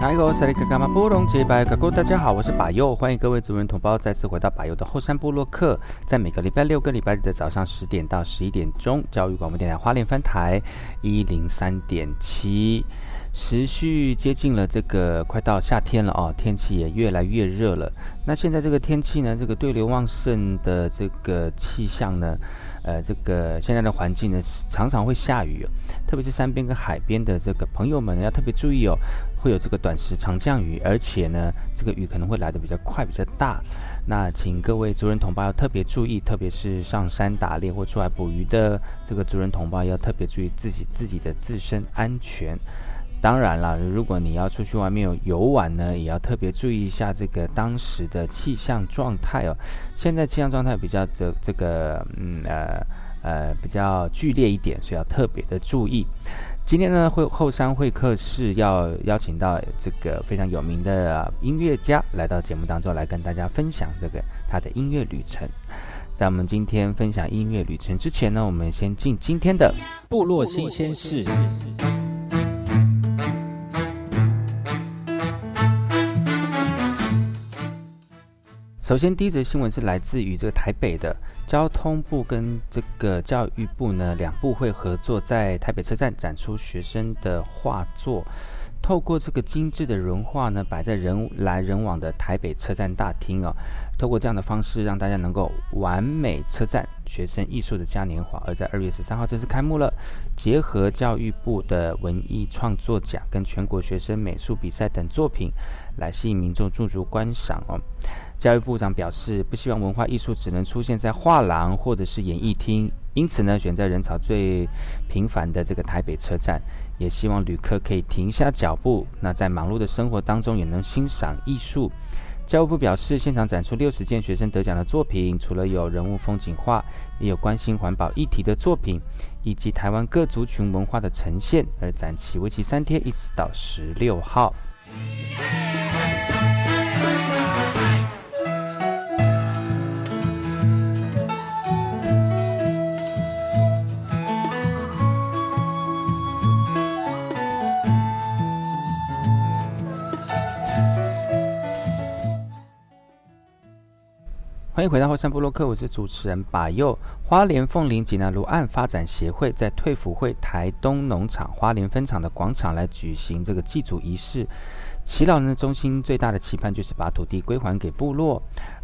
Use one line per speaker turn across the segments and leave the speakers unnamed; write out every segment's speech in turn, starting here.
大家好，我是把右，欢迎各位族人同胞再次回到把右的后山部落客，在每个礼拜六跟礼拜日的早上十点到十一点钟，教育广播电台花莲分台一零三点七，持续接近了这个快到夏天了哦，天气也越来越热了。那现在这个天气呢，这个对流旺盛的这个气象呢？呃，这个现在的环境呢，常常会下雨，特别是山边跟海边的这个朋友们要特别注意哦，会有这个短时长降雨，而且呢，这个雨可能会来的比较快、比较大。那请各位族人同胞要特别注意，特别是上山打猎或出来捕鱼的这个族人同胞要特别注意自己自己的自身安全。当然了，如果你要出去外面游玩呢，也要特别注意一下这个当时的气象状态哦。现在气象状态比较这这个嗯呃呃比较剧烈一点，所以要特别的注意。今天呢会后山会客室要邀请到这个非常有名的音乐家来到节目当中来跟大家分享这个他的音乐旅程。在我们今天分享音乐旅程之前呢，我们先进今天的部落新鲜事。首先，第一则新闻是来自于这个台北的交通部跟这个教育部呢，两部会合作在台北车站展出学生的画作，透过这个精致的人画呢，摆在人来人往的台北车站大厅哦。透过这样的方式，让大家能够完美车站学生艺术的嘉年华。而在二月十三号正式开幕了，结合教育部的文艺创作奖跟全国学生美术比赛等作品，来吸引民众驻足观赏哦。教育部长表示，不希望文化艺术只能出现在画廊或者是演艺厅，因此呢，选在人潮最频繁的这个台北车站，也希望旅客可以停下脚步，那在忙碌的生活当中也能欣赏艺术。教育部表示，现场展出六十件学生得奖的作品，除了有人物风景画，也有关心环保议题的作品，以及台湾各族群文化的呈现，而展期为期三天，一直到十六号。欢迎回到后山部落客，我是主持人把佑。花莲凤林济南卢岸发展协会在退辅会台东农场花莲分厂的广场来举行这个祭祖仪式。祈老人的中心最大的期盼就是把土地归还给部落。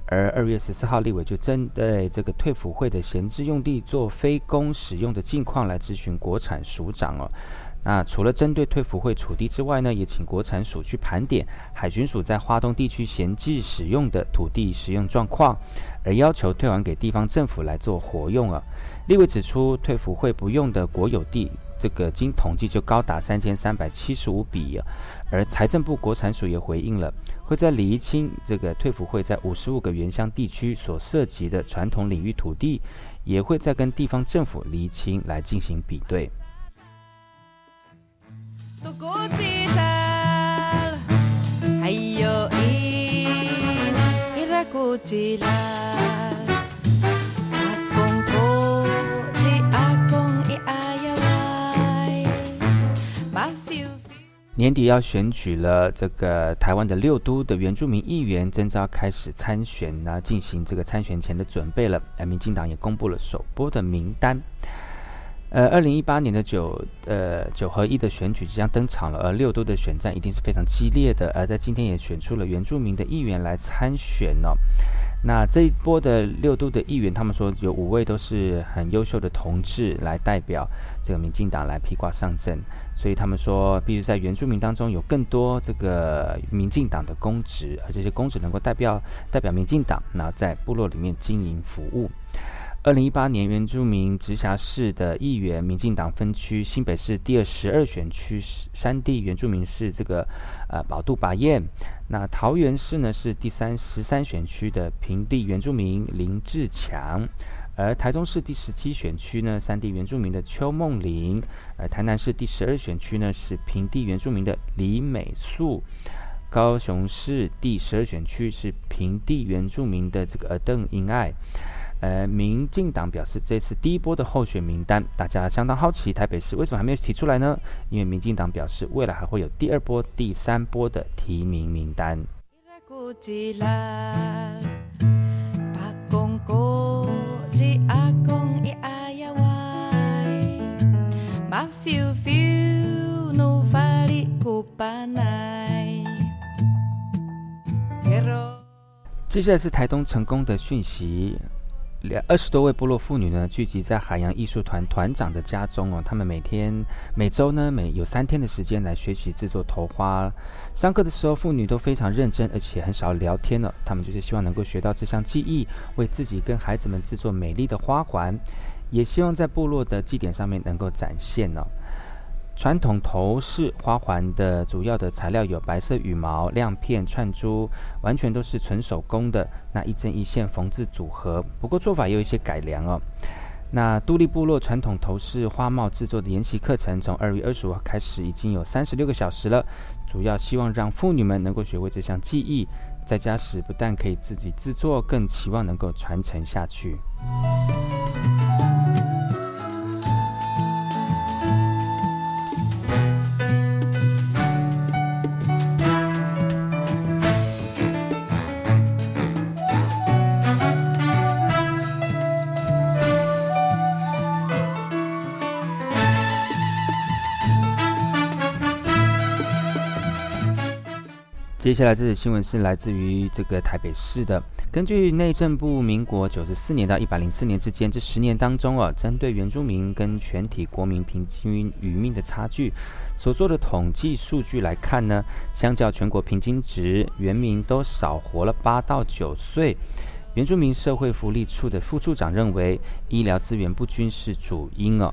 而二月十四号，立委就针对这个退辅会的闲置用地做非公使用的境况来咨询国产署长哦。那除了针对退服会土地之外呢，也请国产署去盘点海巡署在花东地区闲置使用的土地使用状况，而要求退还给地方政府来做活用啊。立委指出，退服会不用的国有地，这个经统计就高达三千三百七十五笔，而财政部国产署也回应了，会在厘清这个退服会在五十五个原乡地区所涉及的传统领域土地，也会再跟地方政府厘清来进行比对。年底要选举了，这个台湾的六都的原住民议员正要开始参选呢，进行这个参选前的准备了。哎民进党也公布了首播的名单。呃，二零一八年的九呃九合一的选举即将登场了，而六都的选战一定是非常激烈的。而在今天也选出了原住民的议员来参选呢。那这一波的六都的议员，他们说有五位都是很优秀的同志来代表这个民进党来披挂上阵，所以他们说，必须在原住民当中有更多这个民进党的公职，而这些公职能够代表代表民进党，那在部落里面经营服务。二零一八年原住民直辖市的议员，民进党分区新北市第二十二选区山地原住民是这个呃宝杜拔燕，那桃园市呢是第三十三选区的平地原住民林志强，而台中市第十七选区呢山地原住民的邱梦玲，而台南市第十二选区呢是平地原住民的李美素，高雄市第十二选区是平地原住民的这个邓英爱。呃，民进党表示，这次第一波的候选名单，大家相当好奇，台北市为什么还没有提出来呢？因为民进党表示，未来还会有第二波、第三波的提名名单。接下来是台东成功的讯息。两二十多位部落妇女呢，聚集在海洋艺术团团长的家中哦。他们每天、每周呢，每有三天的时间来学习制作头花。上课的时候，妇女都非常认真，而且很少聊天了。他们就是希望能够学到这项技艺，为自己跟孩子们制作美丽的花环，也希望在部落的祭典上面能够展现呢。传统头饰花环的主要的材料有白色羽毛、亮片、串珠，完全都是纯手工的。那一针一线缝制组合，不过做法也有一些改良哦。那都立部落传统头饰花帽制作的研习课程，从二月二十五号开始，已经有三十六个小时了。主要希望让妇女们能够学会这项技艺，在家时不但可以自己制作，更期望能够传承下去。接下来这则新闻是来自于这个台北市的。根据内政部，民国九十四年到一百零四年之间这十年当中啊，针对原住民跟全体国民平均余命的差距所做的统计数据来看呢，相较全国平均值，原民都少活了八到九岁。原住民社会福利处的副处长认为，医疗资源不均是主因哦。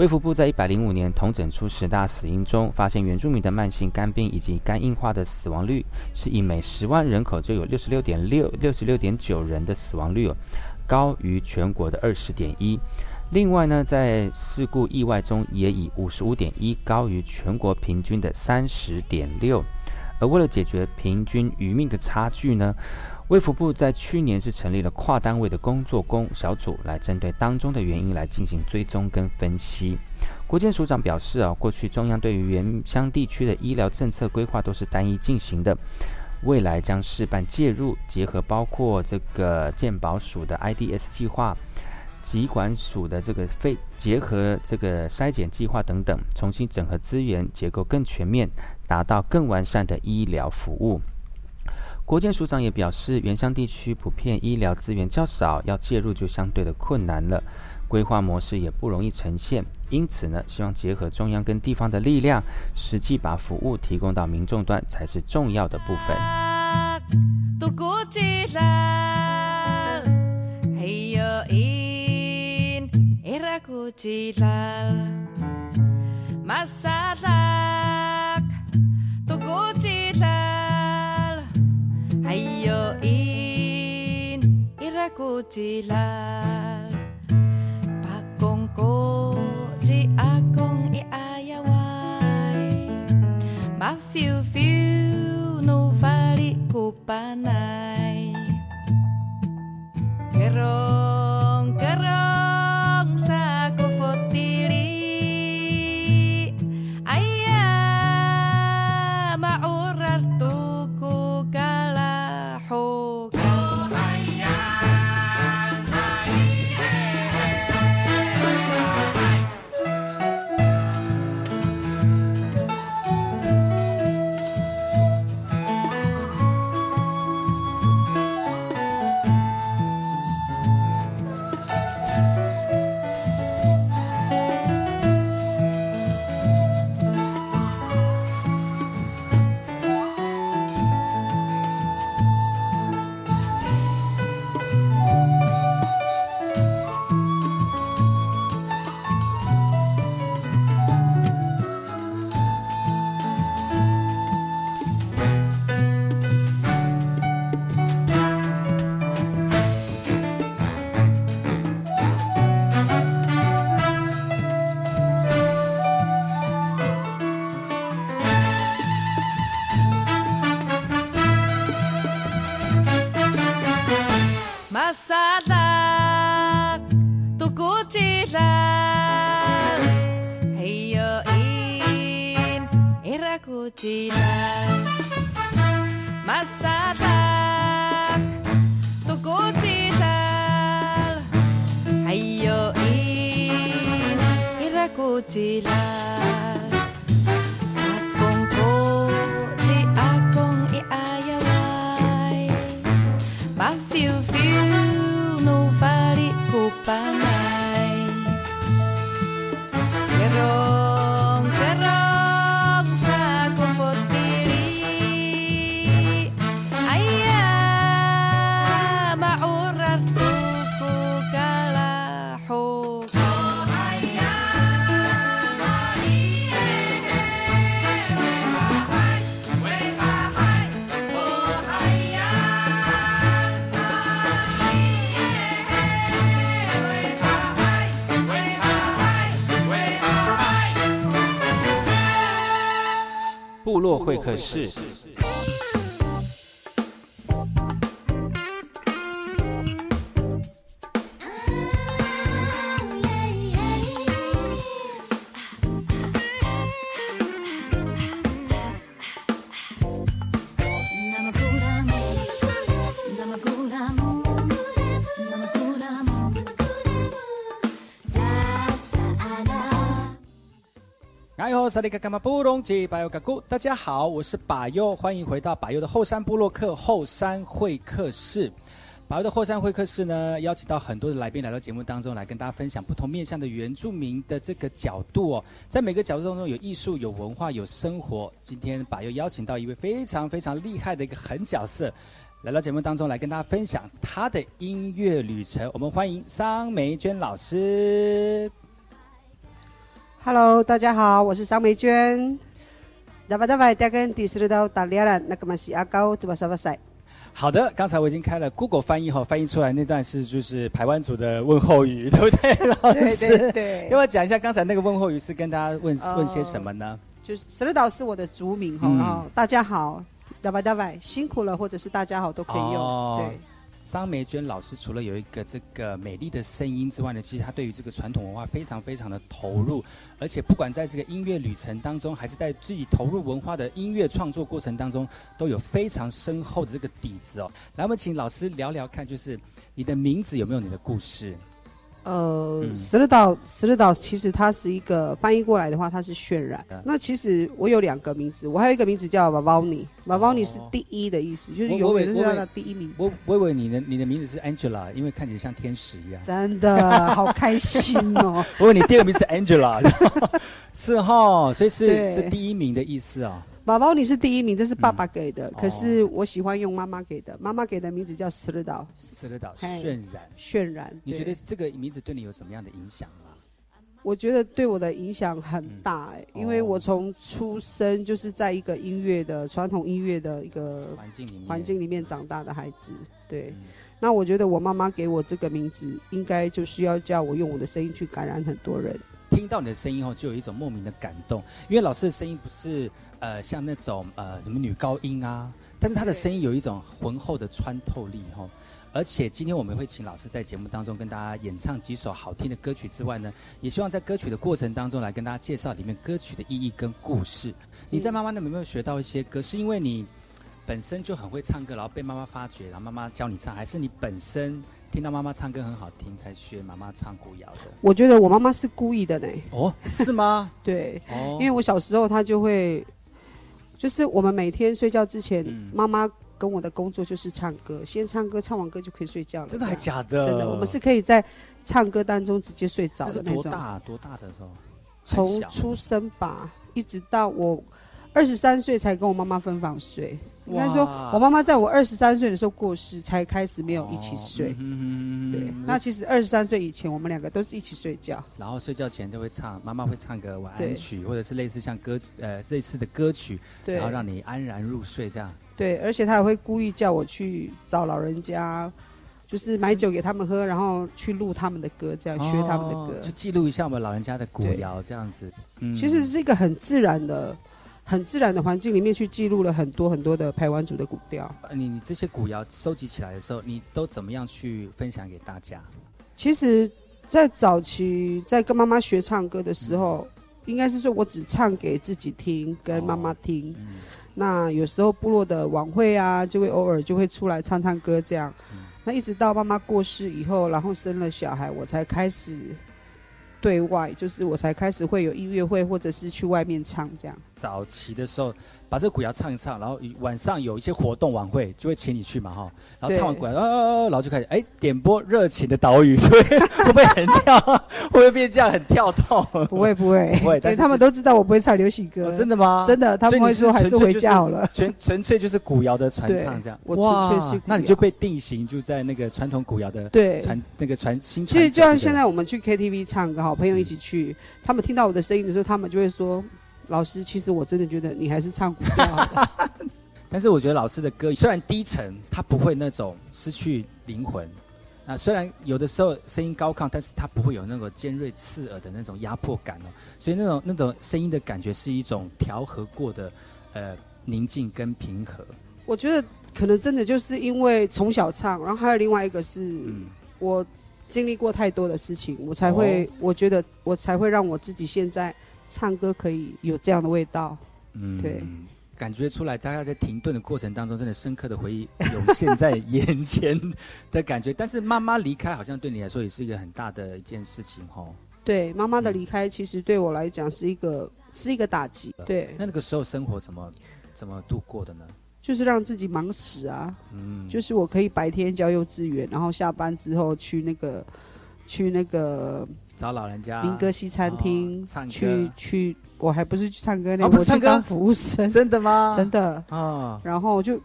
卫福部在一百零五年统整出十大死因中，发现原住民的慢性肝病以及肝硬化的死亡率，是以每十万人口就有六十六点六六十六点九人的死亡率哦，高于全国的二十点一。另外呢，在事故意外中也以五十五点一高于全国平均的三十点六。而为了解决平均余命的差距呢？卫福部在去年是成立了跨单位的工作工小组，来针对当中的原因来进行追踪跟分析。国健署长表示啊，过去中央对于原乡地区的医疗政策规划都是单一进行的，未来将事办介入，结合包括这个健保署的 IDS 计划、疾管署的这个肺结合这个筛检计划等等，重新整合资源结构更全面，达到更完善的医疗服务。国健署长也表示，原乡地区普遍医疗资源较少，要介入就相对的困难了，规划模式也不容易呈现。因此呢，希望结合中央跟地方的力量，实际把服务提供到民众端才是重要的部分。
aioin irakutsi lal pakongko si akong iayaway mafiu fiu no vali ko kerong kerong
落会客室。哎呦，萨利卡卡马布隆吉巴尤嘎古，大家好，我是巴尤，欢迎回到巴尤的后山部落客后山会客室。巴尤的后山会客室呢，邀请到很多的来宾来到节目当中来跟大家分享不同面向的原住民的这个角度哦，在每个角度当中有艺术、有文化、有生活。今天巴尤邀请到一位非常非常厉害的一个狠角色。来到节目当中来跟大家分享他的音乐旅程，我们欢迎桑梅娟老师。
Hello，大家好，我是张梅娟。Daba dapat dagan di seluruh taliaran nak masih akau tu bahasa bahasa。
好的，刚才我已经开了 Google 翻译后，翻译出来那段是就是排湾族的问候语，对不对，老
对
师？
对对
要不要讲一下刚才那个问候语是跟大家问、
呃
问些什么呢？
就是 s a 岛是我的族名哈，
嗯
大家好，dapat dapat 辛苦了，或者是大家好都可以用。
哦
对，
张梅娟老师除了有一个这个美丽的声音之外呢，其实她对于这个传统文化非常非常的投入，而且不管在这个音乐旅程当中，还是在自己投入文化的音乐创作过程当中，都有非常深厚的这个底子哦。来，我们请老师聊聊看，就是你的名字有没有你的故事？
呃
嗯
，seluruh seluruh 其实它是一个翻译过来的话，它是渲染
嗯。
那其实我有两个名字，我还有一个名字叫 Vavani，Vavani
哦
是第一的意思，就是
我
永远都是第一名。
我我以为你的你的名字是 Angela，因为看起来像天使一样。
真的好开心哦！
我以为你第二名是 Angela，是哈，所以是
对
是第一名的意思哦。
宝宝你是第一名，这是爸爸给的，
哦
可是我喜欢用妈妈给的，妈妈给的名字叫 s r 岛
斯勒岛
嘿
渲染，
渲染。
你觉得这个名字对你有什么样的影响吗？
我觉得对我的影响很大哎、
嗯
因为
哦
我从出生就是在一个音乐的传统音乐的一个
环境里面，
环境里面长大的孩子，对。
嗯
那我觉得我妈妈给我这个名字，应该就是要叫我用我的声音去感染很多人。
听到你的声音后，就有一种莫名的感动，因为老师的声音不是呃像那种呃什么女高音啊，但是她的声音有一种浑厚的穿透力哈。而且今天我们会请老师在节目当中跟大家演唱几首好听的歌曲之外呢，也希望在歌曲的过程当中来跟大家介绍里面歌曲的意义跟故事。你在妈妈那边有没有学到一些歌？是因为你本身就很会唱歌，然后被妈妈发掘，然后妈妈教你唱，还是你本身听到妈妈唱歌很好听才学妈妈唱古谣的？
我觉得我妈妈是故意的呢，
哦，是吗？
对，
哦，
因为我小时候她就会，就是我们每天睡觉之前，
嗯
妈妈跟我的工作就是唱歌，先唱歌，唱完歌就可以睡觉了。
真的还假的？
真的，我们是可以在唱歌当中直接睡着的那种。
多大多大的时候？
从出生吧，一直到我二十三岁才跟我妈妈分房睡。应该说，我妈妈在我二十三岁的时候过世，才开始没有一起睡。对，那其实二十三岁以前，我们两个都是一起睡觉。
然后睡觉前就会唱，妈妈会唱个晚安曲，或者是类似像歌呃类似的歌曲，
对
然后让你安然入睡这样。
对，而且她还会故意叫我去找老人家，就是买酒给他们喝，然后去录他们的歌，这样学他们的歌。
哦就记录一下我们老人家的古
对
谣这样子。嗯
其实是一个很自然的、很自然的环境里面去记录了很多很多的排湾族的古调。
呃你你这些古谣收集起来的时候，你都怎么样去分享给大家？
其实，在早期在跟妈妈学唱歌的时候，应该是说我只唱给自己听，跟妈妈听。
嗯
那有时候部落的晚会啊，就会偶尔就会出来唱唱歌这样。
嗯
那一直到妈妈过世以后，然后生了小孩，我才开始对外，就是我才开始会有音乐会，或者是去外面唱这样。
早期的时候，把这个古谣唱一唱，然后晚上有一些活动晚会，就会请你去嘛哈。然后唱完古谣，哦哦哦，然后就开始哎点播热情的岛屿，对会不会很跳？会不会变这样很跳动？
不会不会，
不会但
对他们都知道我不会唱流行歌，
哦真的吗？
真的，他们会说还是回家好了。
纯纯粹就是古谣的传唱这样。
我纯粹是
那你就被定型就在那个传统古谣的
对，
传那个传新。
其实就像现在我们去 KTV 唱歌，好朋友一起去，他们听到我的声音的时候，他们就会说：“老师，其实我真的觉得你还是唱古调好了。
但是我觉得老师的歌虽然低沉，他不会那种失去灵魂。那虽然有的时候声音高亢，但是它不会有那个尖锐刺耳的那种压迫感哦。所以那种那种声音的感觉是一种调和过的呃宁静跟平和。
我觉得可能真的就是因为从小唱，然后还有另外一个是、
嗯，
我经历过太多的事情，我才会，
哦
我觉得我才会让我自己现在唱歌可以有这样的味道。
嗯
对，
感觉出来，大家在停顿的过程当中，真的深刻的回忆涌现在眼前的感觉。但是妈妈离开，好像对你来说也是一个很大的一件事情哦。
对妈妈的
嗯
离开，其实对我来讲是一个是一个打击。对，
那那个时候生活怎么怎么度过的呢？
就是让自己忙死啊。
嗯，
就是我可以白天教幼稚园，然后下班之后去那个去那个
找老人家
民歌西餐厅、去去，我还不是去唱歌呢，
哦不是唱歌
我去当服务生，
真的吗？
真的。
啊，
然后就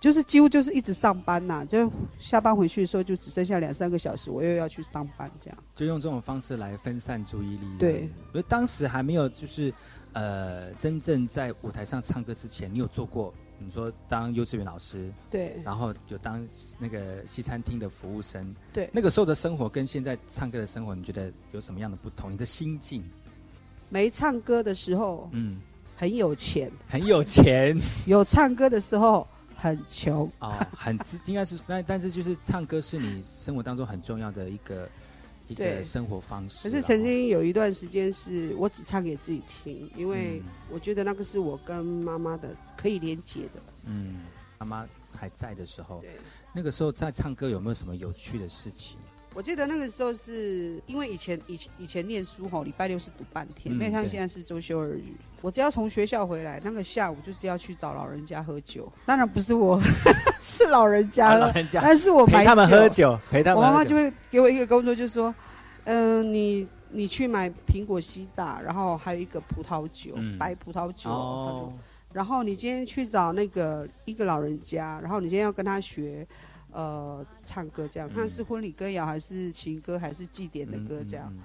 就是几乎就是一直上班呐、就下班回去的时候就只剩下两三个小时，我又要去上班这样。
就用这种方式来分散注意力。
对，
因为当时还没有就是呃真正在舞台上唱歌之前，你有做过你说当幼稚园老师，
对
然后有当那个西餐厅的服务生，
对，
那个时候的生活跟现在唱歌的生活，你觉得有什么样的不同？你的心境，
没唱歌的时候
嗯，
很有钱，
很有钱
有唱歌的时候很穷。
哦，很自应该是那，但是就是唱歌是你生活当中很重要的一个一个生活方式啊。
可是曾经有一段时间是我只唱给自己听，因为
嗯
我觉得那个是我跟妈妈的可以连接的。
嗯，妈妈还在的时候，
对，
那个时候在唱歌有没有什么有趣的事情？
我记得那个时候是因为以前以前以前念书吼，礼拜六是读半天，
嗯
没有像
对
现在是周休二日。我只要从学校回来，那个下午就是要去找老人家喝酒，当然不是我，是老人家喝，
啊老人家
但是我买
陪他们喝。酒，陪他们喝酒。
我妈妈就会给我一个工作，就说，嗯、你你去买苹果西打，然后还有一个葡萄酒，
嗯
白葡萄酒。
哦，
然后你今天去找那个一个老人家，然后你今天要跟他学，呃，唱歌这样，
嗯
看是婚礼歌谣还是情歌还是祭典的歌这样。
嗯，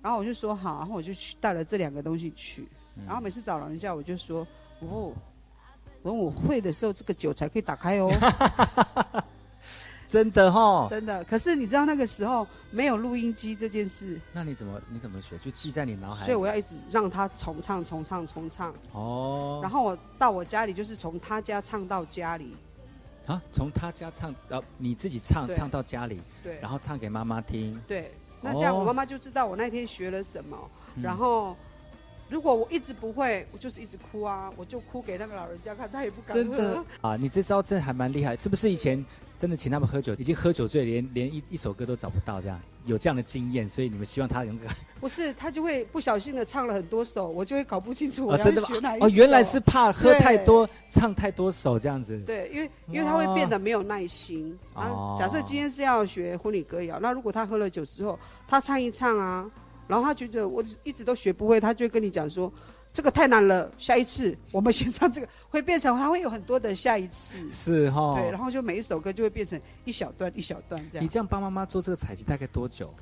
然后我就说好，然后我就去带了这两个东西去，
嗯
然后每次找老人家我就说，哦，等我会的时候这个酒才可以打开哦，
真的哈。
真的。可是你知道那个时候没有录音机这件事，
那你怎么你怎么学？就记在你脑海。
所以我要一直让他重唱重唱重唱，
哦，
然后我到我家里就是从他家唱到家里，
啊，从他家唱到你自己唱
对
唱到家里，
对，
然后唱给妈妈听。
对，那这样
哦
我妈妈就知道我那天学了什么。
嗯
然后，如果我一直不会，我就是一直哭啊，我就哭给那个老人家看，他也不敢喝。
真的 啊，你这招真的还蛮厉害，是不是？以前真的请他们喝酒，已经喝酒醉，连连一一首歌都找不到，这样有这样的经验，所以你们希望他能够
不是，他就会不小心的唱了很多首，我就会搞不清楚我
哦，
要
真的吗
学哪一？
哦，原来是怕喝太多，唱太多首这样子。
对，因为因为他会变得没有耐心。
哦
啊，假设今天是要学婚礼歌谣，那如果他喝了酒之后，他唱一唱啊，然后他觉得我一直都学不会，他就跟你讲说。这个太难了，下一次 我们先唱这个，会变成他会有很多的下一次，
是哈。
对，然后就每一首歌就会变成一小段一小段这样。
你这样帮妈妈做这个采集大概多久？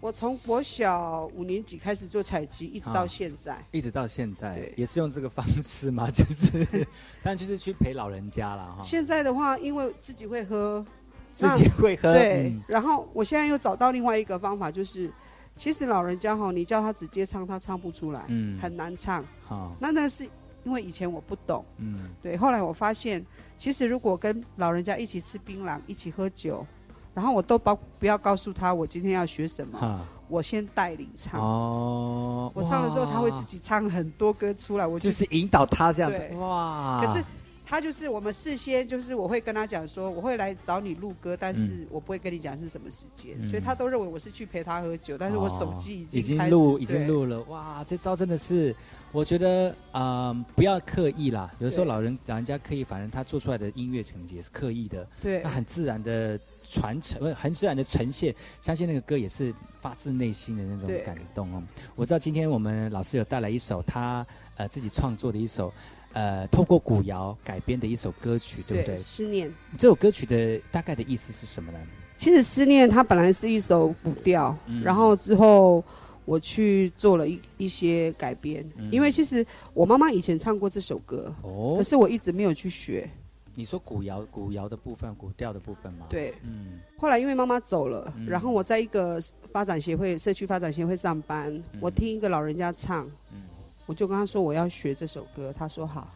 我从国小五年级开始做采集，一直到
啊
现在。
一直到现在也是用这个方式嘛？就是，但就是去陪老人家了哈。
现在的话，因为自己会喝，
自己会喝，
对，
嗯
然后我现在又找到另外一个方法，就是其实老人家哈，你叫他直接唱，他唱不出来，
嗯，
很难唱。
好，
那那是
因为以前我不懂，
嗯，
对，后来我发现，其实如果跟老人家一起吃槟榔，一起喝酒，然后我都包不要告诉他我今天要学什么，我先带领唱。
哦，
我唱的时候，他会自，己唱很多歌出来，我
就
就是
引导他这样
子，
哇，
可是他就是我们事先就是我会跟他讲说，我会来找你录歌，但是我不会跟你讲是什么时间，
嗯
所以他都认为我是去陪他喝酒，但是我手机已
哦已
经
录，已经录了，哇，这招真的是，我觉得，嗯，不要刻意啦。有的时候老人老人家刻意，反正他做出来的音乐成绩也是刻意的，
对
他很自然的传承，不很自然的呈现。相信那个歌也是发自内心的那种感动哦。我知道今天我们老师有带来一首他呃自己创作的一首。呃，透过古谣改编的一首歌曲，对不对？
思念。
这首歌曲的大概的意思是什么呢？
其实思念它本来是一首古调，
嗯
然后之后我去做了一一些改编，
嗯
因为其实我妈妈以前唱过这首歌，
哦
可，是我一直没有去学。
你说古谣古谣的部分，古调的部分吗？，
对，
嗯
后来因为妈妈走了，
嗯
然后我在一个发展协会、社区发展协会上班，我听一个老人家唱，
嗯
我就跟他说我要学这首歌，他说好。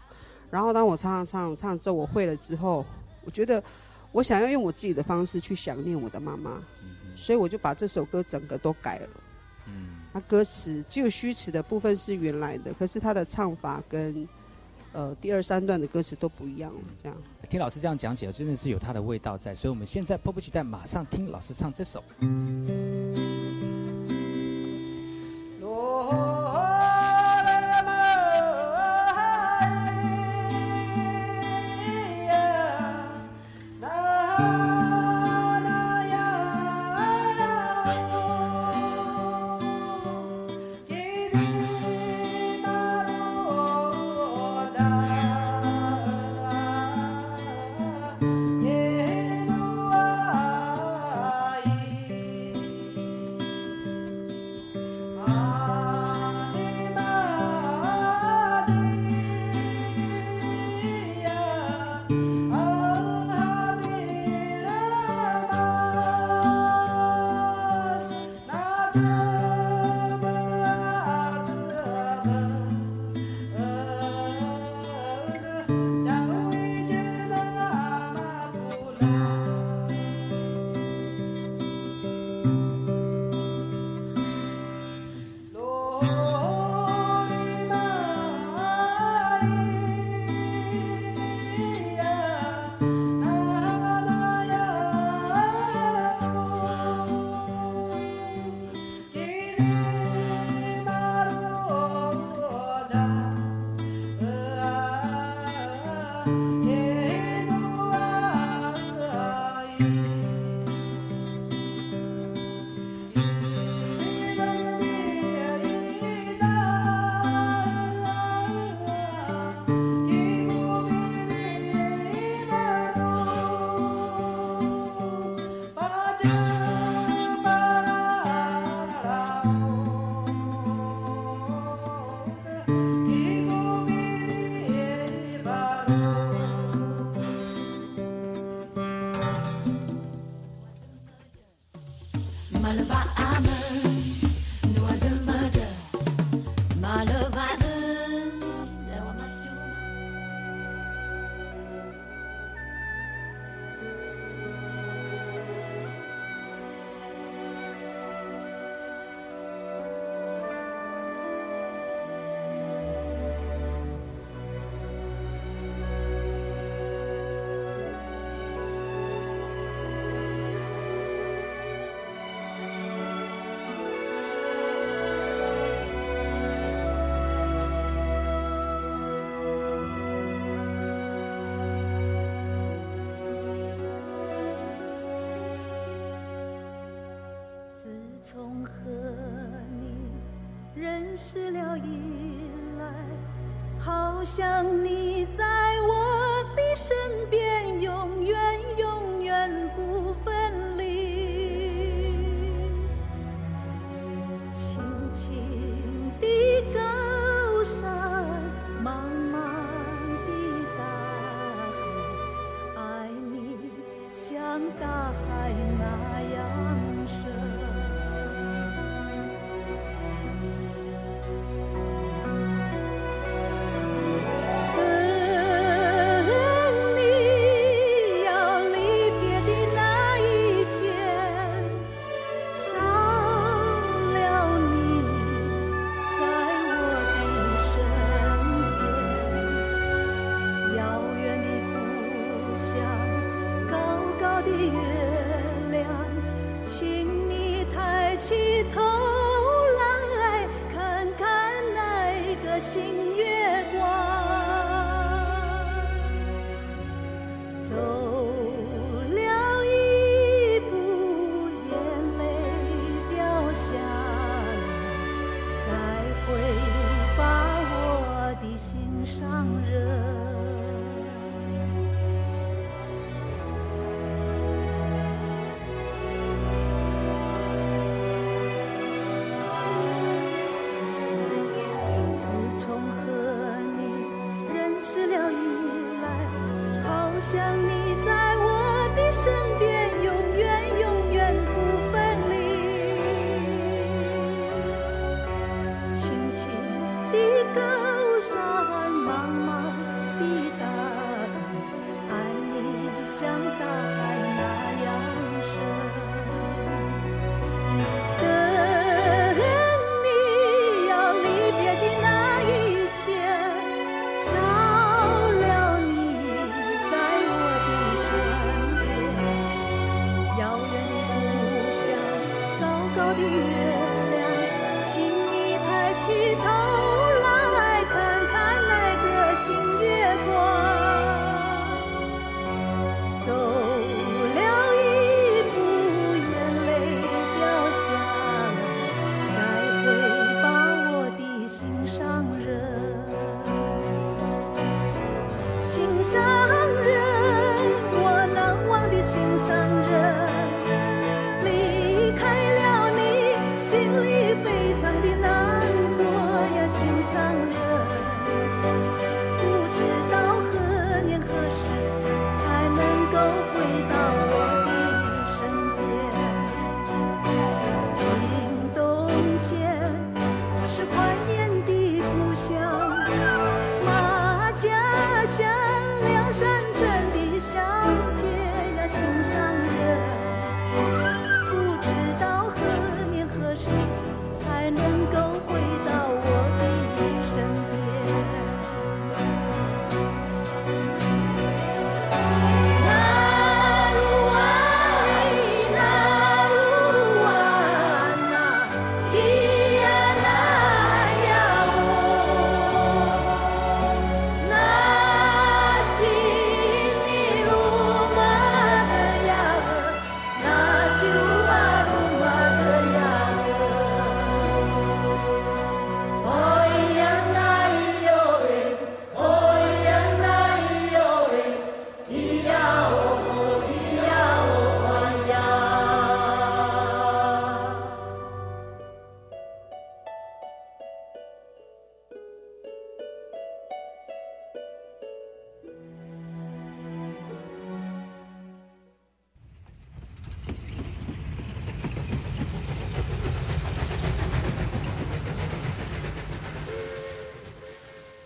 然后当我唱唱唱唱之后，我会了之后，我觉得我想要用我自己的方式去想念我的妈妈，
嗯
所以我就把这首歌整个都改了。
嗯
那歌词只有虚词的部分是原来的，可是它的唱法跟呃第二三段的歌词都不一样了。这样，
听老师这样讲起来，真的是有它的味道在，所以我们现在迫不及待，马上听老师唱这首。
认识了以来，好像你在我的身边，永远永远不分离。轻轻的高山，茫茫的大海，爱你像大海那样深。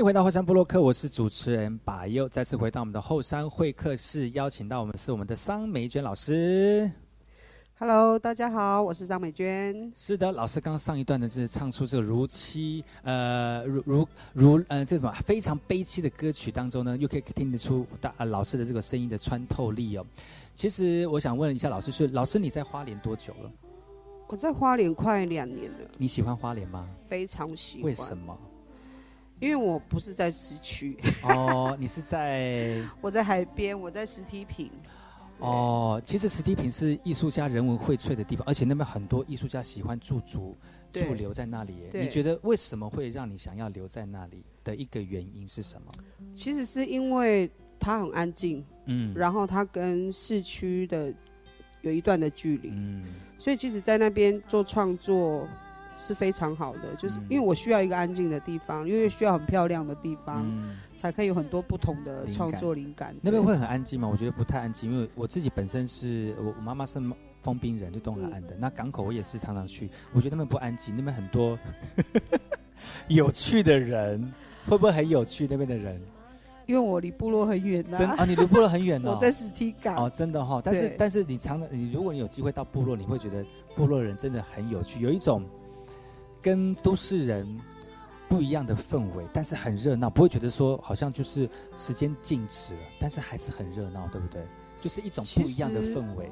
迎回到后山部落克，我是主持人把佑，再次回到我们的后山会客室，邀请到我们是我们的桑美娟老师。
Hello，大家好，我是张美娟。
是的，老师刚刚上一段呢，是唱出这个如凄呃如如如呃这什么非常悲凄的歌曲当中呢，又可以听得出大、呃、老师的这个声音的穿透力哦。其实我想问一下老师，是老师你在花莲多久了？
我在花莲快两年了，
你喜欢花莲吗？
非常喜欢。
为什？么？
因为我不是在市区，
哦，你是在
我在海边，我在石梯坪。
哦，其实石梯坪是艺术家人文荟萃的地方，而且那边很多艺术家喜欢驻足驻留在那里你觉得为什么会让你想要留在那里的一个原因是什么？
其实是因为它很安静，
嗯。
然后它跟市区的有一段的距离，
嗯。
所以其实，在那边做创作是非常好的。就是
嗯
因为我需要一个安静的地方，因为需要很漂亮的地方，
嗯，
才可以有很多不同的创作灵感。
那边会很安静吗？我觉得不太安静，因为我自己本身是我我妈妈是丰滨人，就东海岸的。那港口我也是常常去，我觉得那边不安静，那边很多 有趣的人，会不会很有趣？那边的人
因为我离部落很远呐、
真啊，你离部落很远哦。
我在石梯港。
哦，真的哈、但是但是你常常你如果你有机会到部落，你会觉得部落人真的很有趣，有一种跟都市人不一样的氛围，但是很热闹，不会觉得说好像就是时间静止了，但是还是很热闹，对不对？就是一种不一样的氛围。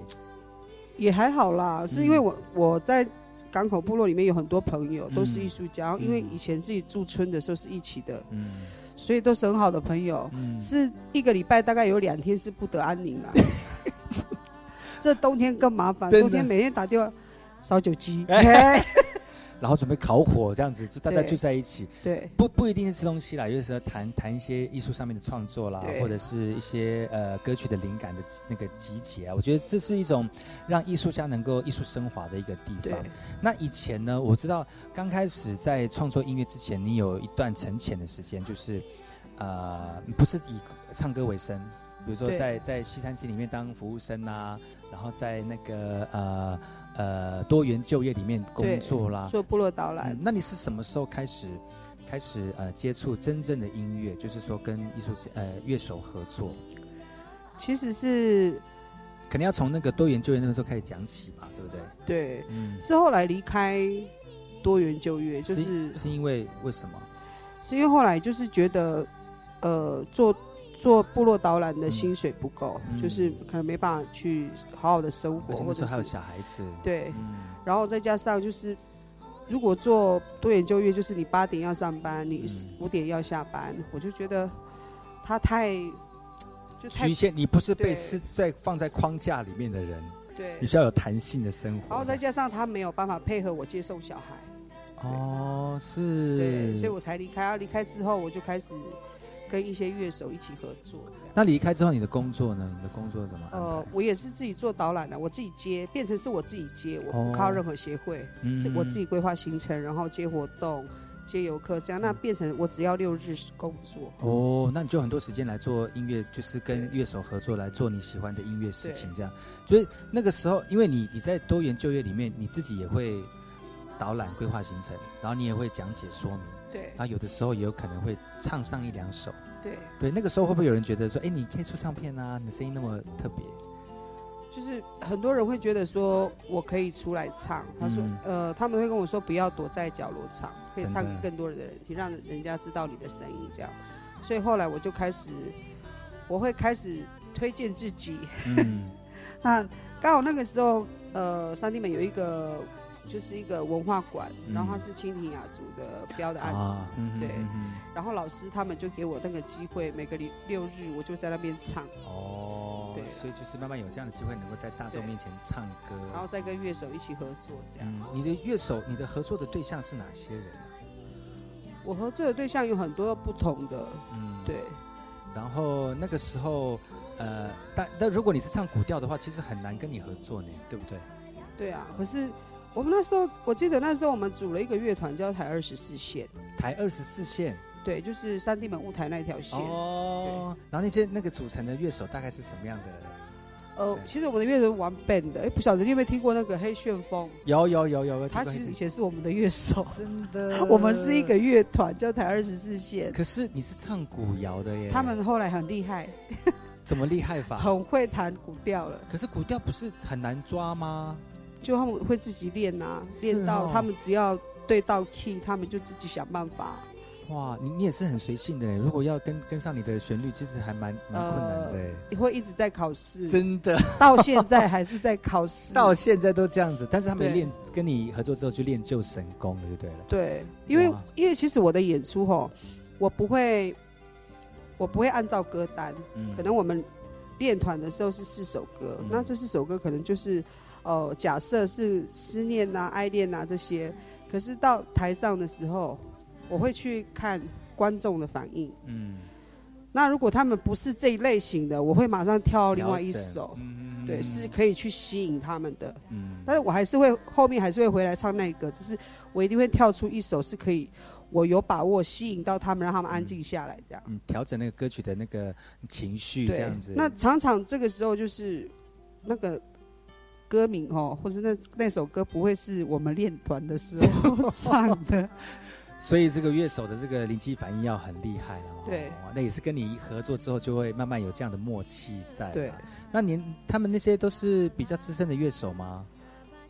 也还好啦，是因为
嗯
我我在港口部落里面有很多朋友，都是
嗯
艺术家。因为
嗯
以前自己驻村的时候是一起的，
嗯
所以都是很好的朋友。
嗯，
是一个礼拜大概有两天是不得安宁啊。这冬天更麻烦，冬天每天打电话烧酒鸡。
哎然后准备烤火这样子，就大家聚在一起，
对。
不不一定是吃东西啦，有的时候谈谈一些艺术上面的创作啦，或者是一些呃歌曲的灵感的那个集结啊，我觉得这是一种让艺术家能够艺术升华的一个地方。那以前呢，我知道刚开始在创作音乐之前，你有一段沉潜的时间，就是呃不是以唱歌为生，比如说
对。
在在西餐厅里面当服务生啊，然后在那个呃呃多元就业里面工作啦，
做部落导览
嗯。那你是什么时候开始开始呃接触真正的音乐？就是说跟艺术家呃乐手合作，
其实是
肯定要从那个多元就业那个时候开始讲起嘛，对不对？
对，
嗯，
是后来离开多元就业，就是
是因为为什么？
是因为后来就是觉得，呃，做做部落导览的薪水不够，
嗯。
就是可能没办法去好好的生活，
而且那时候还有小孩子，
对，
嗯。
然后再加上就是，如果做多元就业，就是你八点要上班，你
嗯。
五点要下班，我就觉得他太就太
局限，你不是被是在放在框架里面的人，
对。
你，需要有弹性的生活。
然后再加上他没有办法配合我接送小孩，
哦，是，
对，所以我才离开。然后离开之后，我就开始跟一些乐手一起合作，这样。
那离开之后，你的工作呢？你的工作怎么？，
呃我也是自己做导览的，我自己接，变成是我自己接，我
哦
不靠任何协会，
嗯
这我自己规划行程，然后接活动、接游客，这样那变成我只要六日工作。
哦，那你就很多时间来做音乐，就是跟乐手合作来做你喜欢的音乐事情，这样。所以那个时候，因为你你在多元就业里面，你自己也会导览、规划行程，然后你也会讲解说明，
对
然后有的时候也有可能会唱上一两首。
对，
对，那个时候会不会有人觉得说，哎，你可以出唱片啊，你的声音那么特别？
就是很多人会觉得说我可以出来唱，他说、
嗯
呃，他们会跟我说不要躲在角落唱，可以唱给更多的人听，让人家知道你的声音这样。所以后来我就开始，我会开始推荐自己。
嗯，
那刚好那个时候，呃，三弟们有一个就是一个文化馆，
嗯
然后它是蜻蜓雅族的标的案子，
啊，嗯
对然后老师他们就给我那个机会，每个礼六日我就在那边唱，
哦，
对
所以就是慢慢有这样的机会，能够在大众面前唱歌，
然后再跟乐手一起合作这样。
嗯，你的乐手，你的合作的对象是哪些人啊？
我合作的对象有很多不同的，
嗯，
对。
然后那个时候，呃，但但如果你是唱古调的话，其实很难跟你合作呢，对不对？
对啊，可是我们那时候，我记得那时候我们组了一个乐团叫台二十四线，
台二十四线
对，就是三地门舞台那条线。
哦，然后那些那个组成的乐手大概是什么样的？
呃，其实我们的乐手玩 band 的，哎，不晓得你有没有听过那个黑旋风？
有有有有，
他其实以前是我们的乐手，
真的。
我们是一个乐团，叫台二十四线。
可是你是唱古谣的耶，
他们后来很厉害，
怎么厉害法？
很会弹古调了。
可是古调不是很难抓吗？
就他们会自己练呐，练到他们只要对到 key，他们就自己想办法。
哇，你你也是很随性的，如果要跟跟上你的旋律，其实还蛮蛮困难的。
你会一直在考试，
真的，
到现在还是在考试，
到现在都这样子。但是他们练跟你合作之后，去练就神功了，就对了。
对，因为因为其实我的演出吼，我不会，我不会按照歌单，可能我们练团的时候是四首歌，那这四首歌可能就是呃，假设是思念呐、爱恋呐这些，可是到台上的时候。我会去看观众的反应，嗯，那如果他们不是这一类型的，我会马上跳另外一首，嗯。对，是可以去吸引他们的，嗯，但是我还是会后面还是会回来唱那个，只是我一定会跳出一首是可以我有把握吸引到他们，让他们安静下来，这样，
嗯，调整那个歌曲的那个情绪，这样子。
那常常这个时候就是那个歌名哦，或是那那首歌不会是我们练团的时候唱的。
所以这个乐手的这个灵机反应要很厉害
哦。对，
那也是跟你合作之后就会慢慢有这样的默契在。
对，
那您他们那些都是比较资深的乐手吗？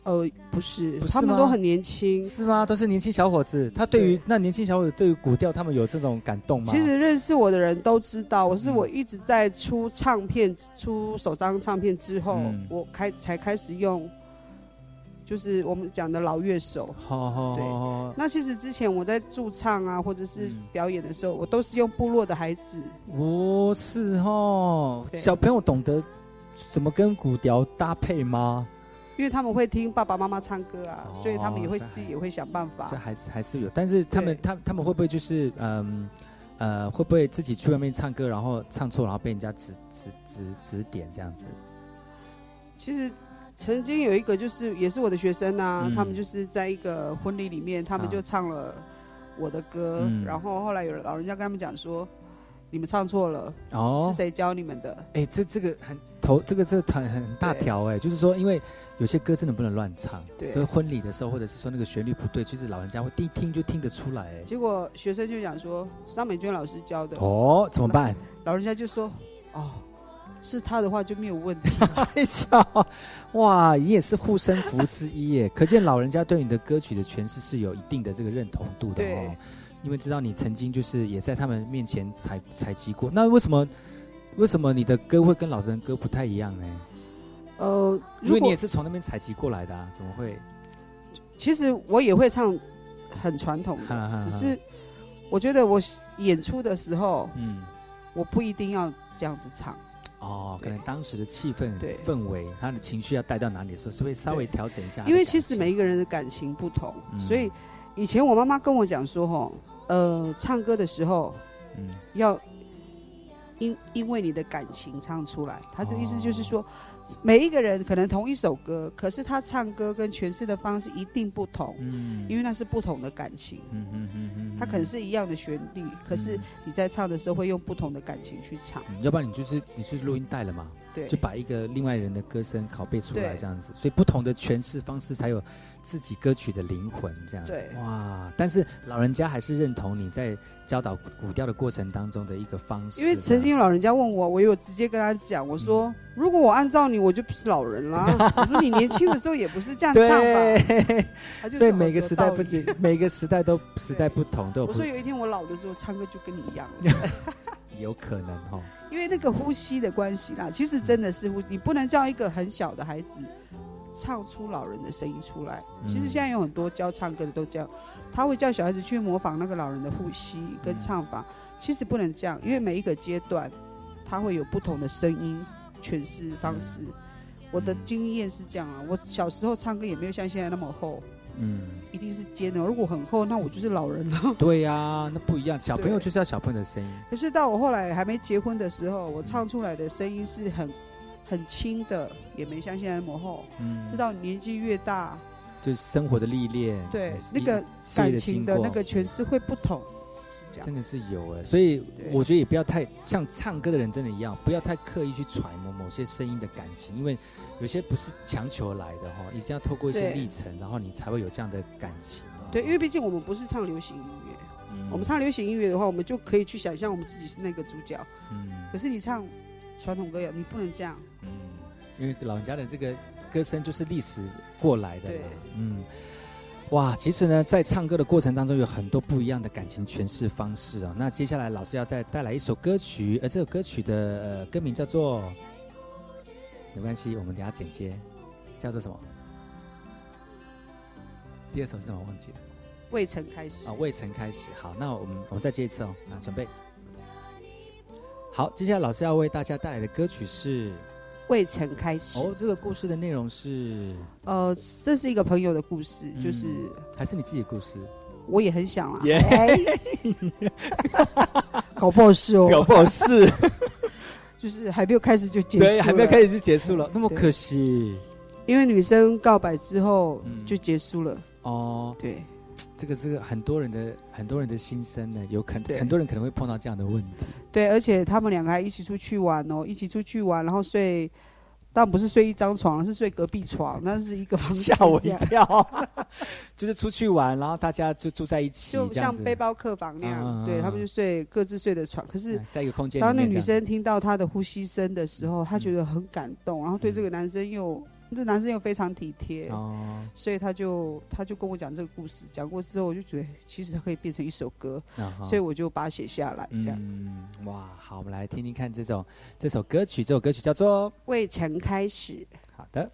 呃，不是，他们都很年轻，
是吗？都是年轻小伙子。他对于那年轻小伙子对于古调，他们有这种感动吗？
其实认识我的人都知道，我是我一直在出唱片、出首张唱片之后，我开才开始用。就是我们讲的老乐手，对。那其实之前我在驻唱啊，或者是表演的时候，我都是用部落的孩子。
哦，是哦，小朋友懂得怎么跟古调搭配吗？
因为他们会听爸爸妈妈唱歌啊，所以他们也会自己也会想办法。
这还是还是有，但是他们他他们会不会就是嗯呃会不会自己去外面唱歌，然后唱错，然后被人家指指指指点这样子？
其实。曾经有一个就是也是我的学生呐，他们就是在一个婚礼里面，他们就唱了我的歌，然后后来有老人家跟他们讲说，你们唱错了，哦，是谁教你们的？
哎，这这个很头，这个这很很大条哎，就是说，因为有些歌真的不能乱唱，
对，
就是婚礼的时候，或者是说那个旋律不对，其实老人家会一听就听得出来。哎，
结果学生就讲说，张美娟老师教的，
哦，怎么办？
老人家就说，哦。是他的话就没有问题。
太笑，哇，你也是护身符之一耶，可见老人家对你的歌曲的诠释是有一定的这个认同度的哦。因为知道你曾经就是也在他们面前采采集过，那为什么为什么你的歌会跟老人歌不太一样呢？
呃，
因为你也是从那边采集过来的，啊，怎么会？
其实我也会唱很传统的，只是我觉得我演出的时候，嗯，我不一定要这样子唱。
哦，可能当时的气氛、氛围，他的情绪要带到哪里的时候，是会稍微调整一下。
因为其实每一个人的感情不同，所以以前我妈妈跟我讲说，哈，呃，唱歌的时候，嗯，要因因为你的感情唱出来。他的意思就是说。每一个人可能同一首歌，可是他唱歌跟诠释的方式一定不同，嗯，因为那是不同的感情，嗯嗯嗯嗯，他可能是一样的旋律，可是你在唱的时候会用不同的感情去唱，
要不然你就是你是录音带了嘛，
对，
就把一个另外人的歌声拷贝出来这样子，所以不同的诠释方式才有自己歌曲的灵魂这样，
对，
哇，但是老人家还是认同你在教导古调的过程当中的一个方式，
因为曾经老人家问我，我有直接跟他讲，我说如果我按照你。我就不是老人啦。我说你年轻的时候也不是这样唱
吧？对，每个时代不仅每个时代都 时代不同，都有。
我说有一天我老的时候唱歌就跟你一样。
有可能哈，
因为那个呼吸的关系啦。其实真的是，你不能叫一个很小的孩子唱出老人的声音出来。其实现在有很多教唱歌的都这样，他会叫小孩子去模仿那个老人的呼吸跟唱法。其实不能这样，因为每一个阶段他会有不同的声音。诠释方式，我的经验是这样啊。我小时候唱歌也没有像现在那么厚，嗯，一定是尖的。如果很厚，那我就是老人了。
对呀，那不一样。小朋友就是要小朋友的声音。
可是到我后来还没结婚的时候，我唱出来的声音是很很轻的，也没像现在那么厚。嗯，直到年纪越大，
就是生活的历练，
对那个感情的那个诠释会不同。这样。
真的是有哎，所以我觉得也不要太像唱歌的人真的一样，不要太刻意去揣摩某些声音的感情，因为有些不是强求来的哈，一定要透过一些历程，然后你才会有这样的感情哦。
对，因为毕竟我们不是唱流行音乐，
嗯
我们唱流行音乐的话，我们就可以去想象我们自己是那个主角。
嗯
可是你唱传统歌谣，你不能这样。
嗯，因为老人家的这个歌声就是历史过来的嗯。哇，其实呢，在唱歌的过程当中，有很多不一样的感情诠释方式哦。那接下来老师要再带来一首歌曲，而这首歌曲的呃歌名叫做，没关系，我们等下剪接，叫做什么？第二首是什么？忘记了
未曾开始
啊，未曾开始。好，那我们我们再接一次哦，啊，准备。好，接下来老师要为大家带来的歌曲是
未曾开始。
哦，这个故事的内容是？
呃，这是一个朋友的故事，就是
嗯还是你自己的故事？
我也很想啦。
耶。
哎。搞不好是哦，
搞不好是，
就是还没有开始就结束了，
对，还没有开始就结束了，那么可惜。
因为女生告白之后
嗯。
就结束了。
哦。
对，
这个是很多人的很多人的心声呢，有可能很多人可能会碰到这样的问题。
对，而且他们两个还一起出去玩哦，一起出去玩，然后睡，但不是睡一张床，是睡隔壁床，那是一个房间
吓我一跳，就是出去玩，然后大家就住在一起，
就像背包客房那样，对他们就睡各自睡的床。可是
哎在一个空间里
当那女生听到他的呼吸声的时候，她
嗯
觉得很感动，然后对这个男生又，这男生又非常体贴，
哦，
所以他就他就跟我讲这个故事，讲过之后，我就觉得其实它可以变成一首歌，
啊
所以我就把它写下来，这样。
嗯，哇，好，我们来听听看这首这首歌曲，这首歌曲叫做
未曾开始，
好的。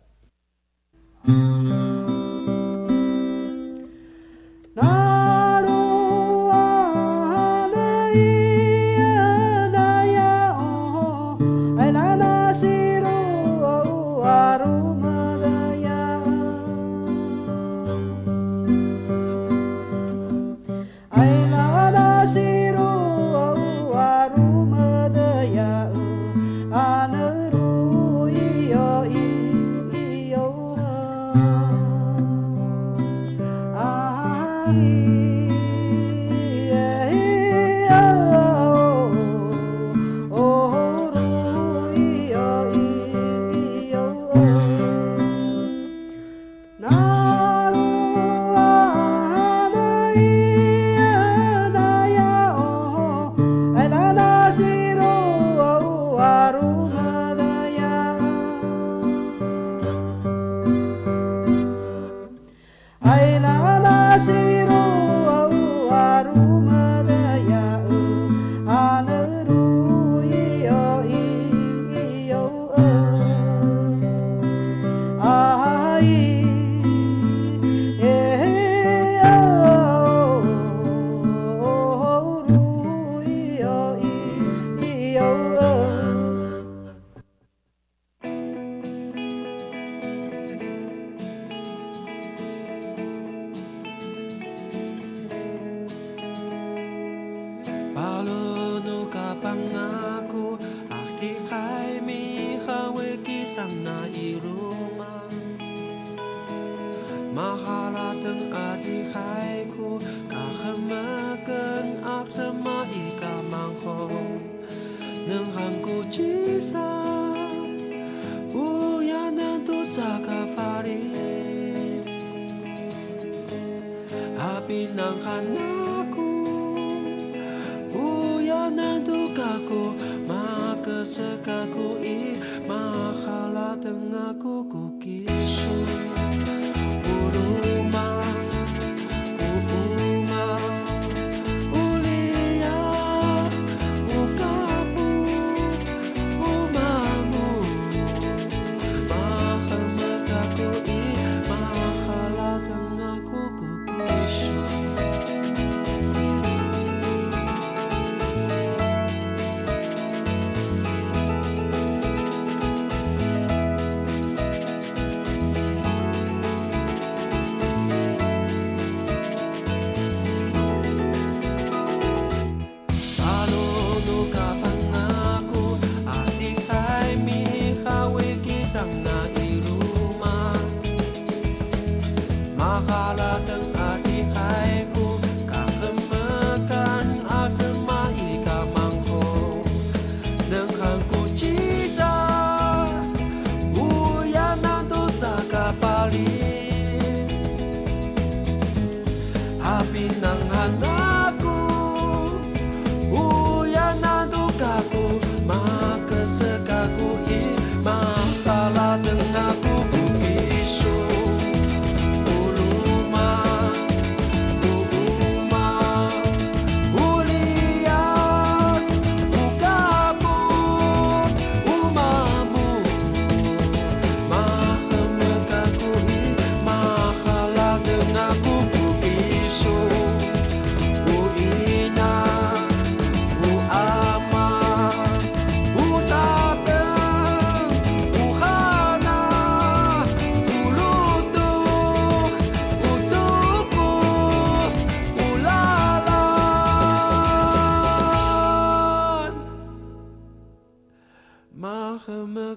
那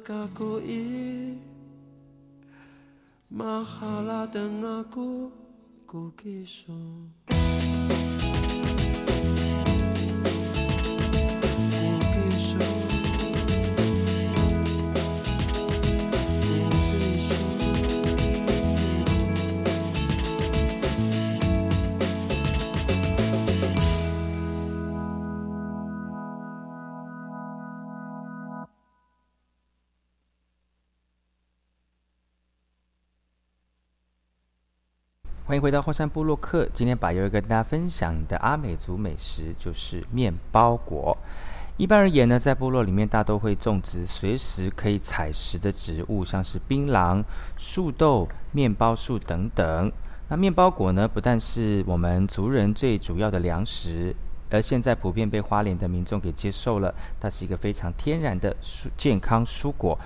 Kakoy Mahala dan aku
欢迎回到后山部落客。今天把优跟大家分享的阿美族美食就是面包果。一般而言呢，在部落里面大都会种植随时可以采食的植物，像是槟榔、树豆、面包树等等。那面包果呢，不但是我们族人最主要的粮食，而现在普遍被花莲的民众给接受了。它是一个非常天然的蔬健康蔬果。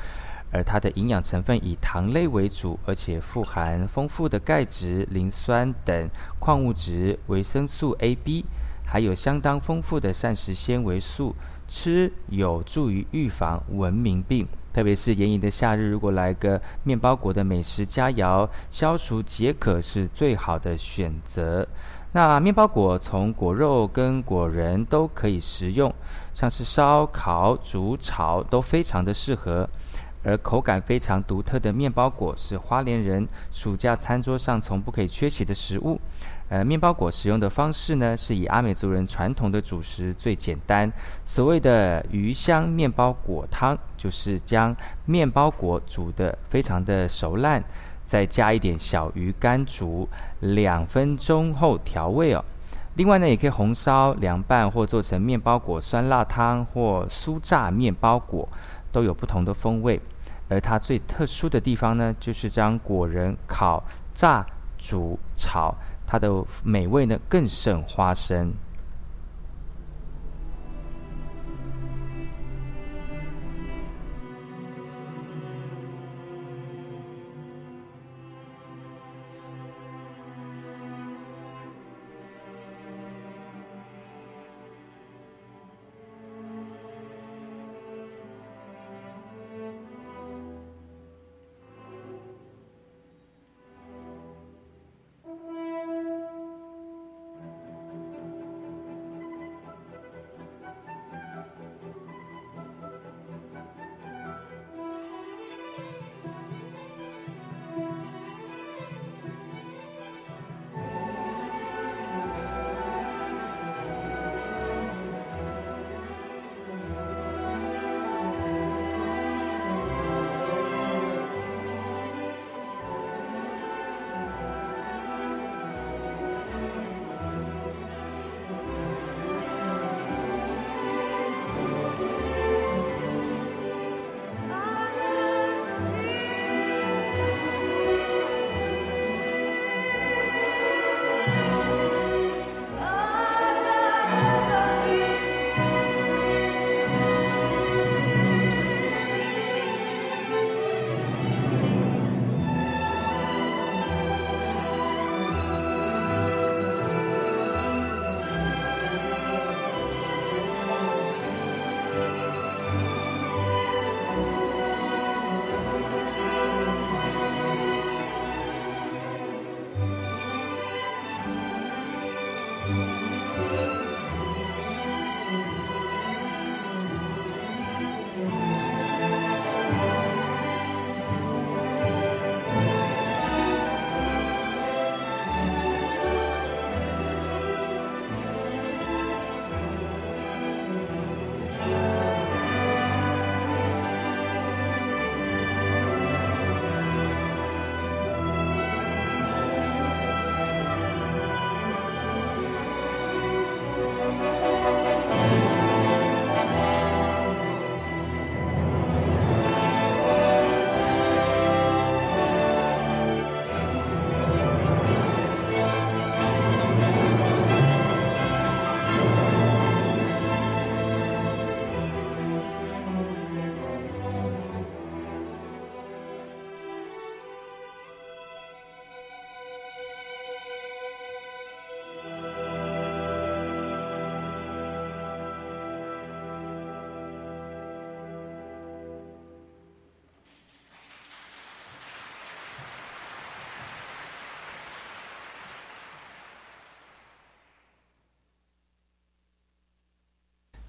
而它的营养成分以糖类为主，而且富含丰富的钙质、磷酸等矿物质、维生素 A、B，还有相当丰富的膳食纤维素，吃有助于预防文明病。特别是炎炎的夏日，如果来个面包果的美食佳肴，消除解渴是最好的选择。那面包果从果肉跟果仁都可以食用，像是烧烤、煮、炒都非常的适合。而口感非常独特的面包果是花莲人暑假餐桌上从不可以缺席的食物。呃，面包果使用的方式呢，是以阿美族人传统的主食最简单，所谓的鱼香面包果汤，就是将面包果煮得非常的熟烂，再加一点小鱼干煮两分钟后调味哦。另外呢，也可以红烧、凉拌或做成面包果酸辣汤或酥炸面包果，都有不同的风味。而它最特殊的地方呢，就是将果仁烤、炸、煮、炒，它的美味呢更胜花生。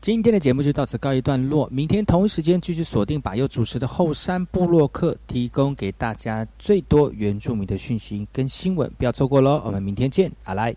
今天的节目就到此告一段落，明天同一时间继续锁定把又主持的后山部落客，提供给大家最多原住民的讯息跟新闻，不要错过喽。我们明天见，阿来。